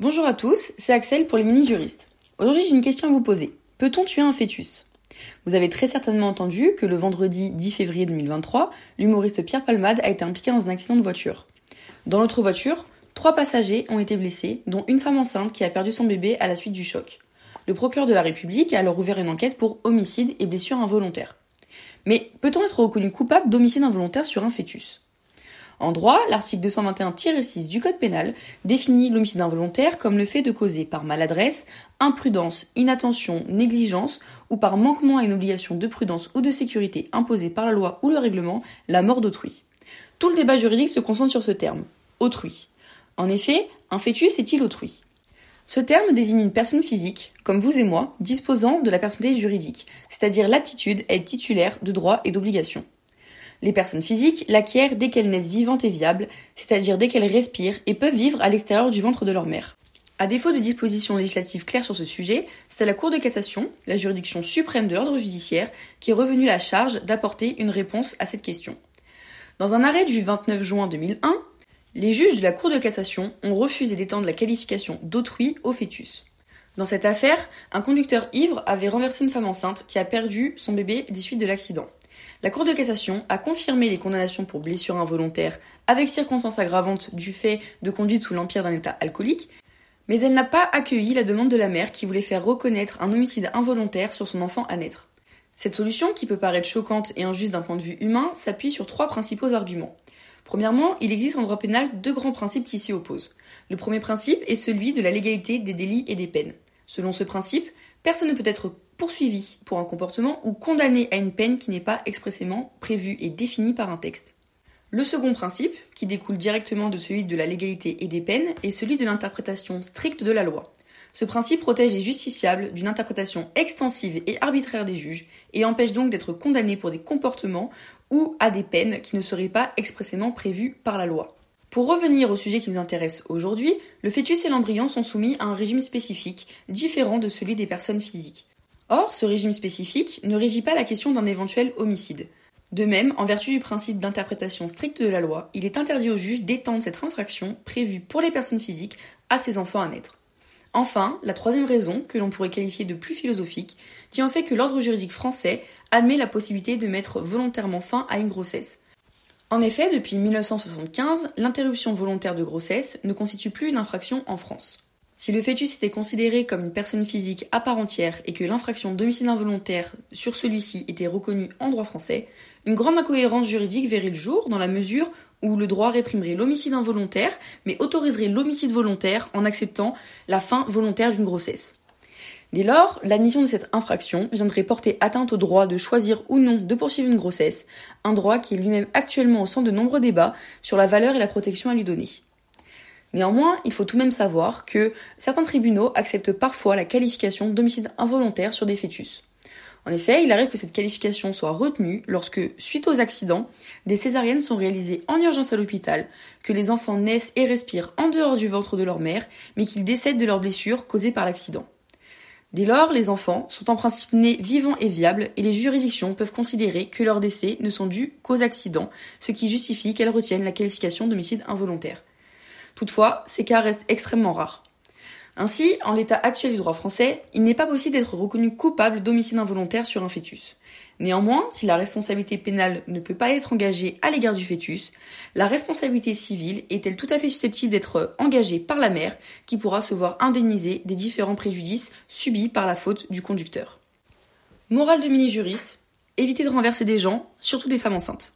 Bonjour à tous, c'est Axel pour les mini-juristes. Aujourd'hui, j'ai une question à vous poser. Peut-on tuer un fœtus? Vous avez très certainement entendu que le vendredi 10 février 2023, l'humoriste Pierre Palmade a été impliqué dans un accident de voiture. Dans l'autre voiture, trois passagers ont été blessés, dont une femme enceinte qui a perdu son bébé à la suite du choc. Le procureur de la République a alors ouvert une enquête pour homicide et blessure involontaire. Mais peut-on être reconnu coupable d'homicide involontaire sur un fœtus? En droit, l'article 221-6 du Code pénal définit l'homicide involontaire comme le fait de causer par maladresse, imprudence, inattention, négligence ou par manquement à une obligation de prudence ou de sécurité imposée par la loi ou le règlement la mort d'autrui. Tout le débat juridique se concentre sur ce terme, autrui. En effet, un fœtus est-il autrui? Ce terme désigne une personne physique, comme vous et moi, disposant de la personnalité juridique, c'est-à-dire l'aptitude à être titulaire de droits et d'obligations. Les personnes physiques l'acquièrent dès qu'elles naissent vivantes et viables, c'est-à-dire dès qu'elles respirent et peuvent vivre à l'extérieur du ventre de leur mère. À défaut de dispositions législatives claires sur ce sujet, c'est la Cour de cassation, la juridiction suprême de l'ordre judiciaire, qui est revenue la charge d'apporter une réponse à cette question. Dans un arrêt du 29 juin 2001, les juges de la Cour de cassation ont refusé d'étendre la qualification d'autrui au fœtus. Dans cette affaire, un conducteur ivre avait renversé une femme enceinte qui a perdu son bébé des suites de l'accident. La Cour de cassation a confirmé les condamnations pour blessure involontaire avec circonstances aggravantes du fait de conduite sous l'empire d'un état alcoolique, mais elle n'a pas accueilli la demande de la mère qui voulait faire reconnaître un homicide involontaire sur son enfant à naître. Cette solution, qui peut paraître choquante et injuste d'un point de vue humain, s'appuie sur trois principaux arguments. Premièrement, il existe en droit pénal deux grands principes qui s'y opposent. Le premier principe est celui de la légalité des délits et des peines. Selon ce principe, personne ne peut être poursuivi pour un comportement ou condamné à une peine qui n'est pas expressément prévue et définie par un texte. Le second principe, qui découle directement de celui de la légalité et des peines, est celui de l'interprétation stricte de la loi. Ce principe protège les justiciables d'une interprétation extensive et arbitraire des juges et empêche donc d'être condamnés pour des comportements ou à des peines qui ne seraient pas expressément prévues par la loi. Pour revenir au sujet qui nous intéresse aujourd'hui, le fœtus et l'embryon sont soumis à un régime spécifique, différent de celui des personnes physiques. Or, ce régime spécifique ne régit pas la question d'un éventuel homicide. De même, en vertu du principe d'interprétation stricte de la loi, il est interdit au juge d'étendre cette infraction prévue pour les personnes physiques à ses enfants à naître. Enfin, la troisième raison, que l'on pourrait qualifier de plus philosophique, tient au fait que l'ordre juridique français admet la possibilité de mettre volontairement fin à une grossesse. En effet, depuis 1975, l'interruption volontaire de grossesse ne constitue plus une infraction en France. Si le fœtus était considéré comme une personne physique à part entière et que l'infraction d'homicide involontaire sur celui-ci était reconnue en droit français, une grande incohérence juridique verrait le jour dans la mesure où le droit réprimerait l'homicide involontaire mais autoriserait l'homicide volontaire en acceptant la fin volontaire d'une grossesse. Dès lors, l'admission de cette infraction viendrait porter atteinte au droit de choisir ou non de poursuivre une grossesse, un droit qui est lui-même actuellement au centre de nombreux débats sur la valeur et la protection à lui donner. Néanmoins, il faut tout de même savoir que certains tribunaux acceptent parfois la qualification d'homicide involontaire sur des fœtus. En effet, il arrive que cette qualification soit retenue lorsque, suite aux accidents, des césariennes sont réalisées en urgence à l'hôpital, que les enfants naissent et respirent en dehors du ventre de leur mère, mais qu'ils décèdent de leurs blessures causées par l'accident. Dès lors, les enfants sont en principe nés vivants et viables et les juridictions peuvent considérer que leurs décès ne sont dus qu'aux accidents, ce qui justifie qu'elles retiennent la qualification d'homicide involontaire. Toutefois, ces cas restent extrêmement rares. Ainsi, en l'état actuel du droit français, il n'est pas possible d'être reconnu coupable d'homicide involontaire sur un fœtus. Néanmoins, si la responsabilité pénale ne peut pas être engagée à l'égard du fœtus, la responsabilité civile est-elle tout à fait susceptible d'être engagée par la mère qui pourra se voir indemniser des différents préjudices subis par la faute du conducteur? Morale de mini-juriste, évitez de renverser des gens, surtout des femmes enceintes.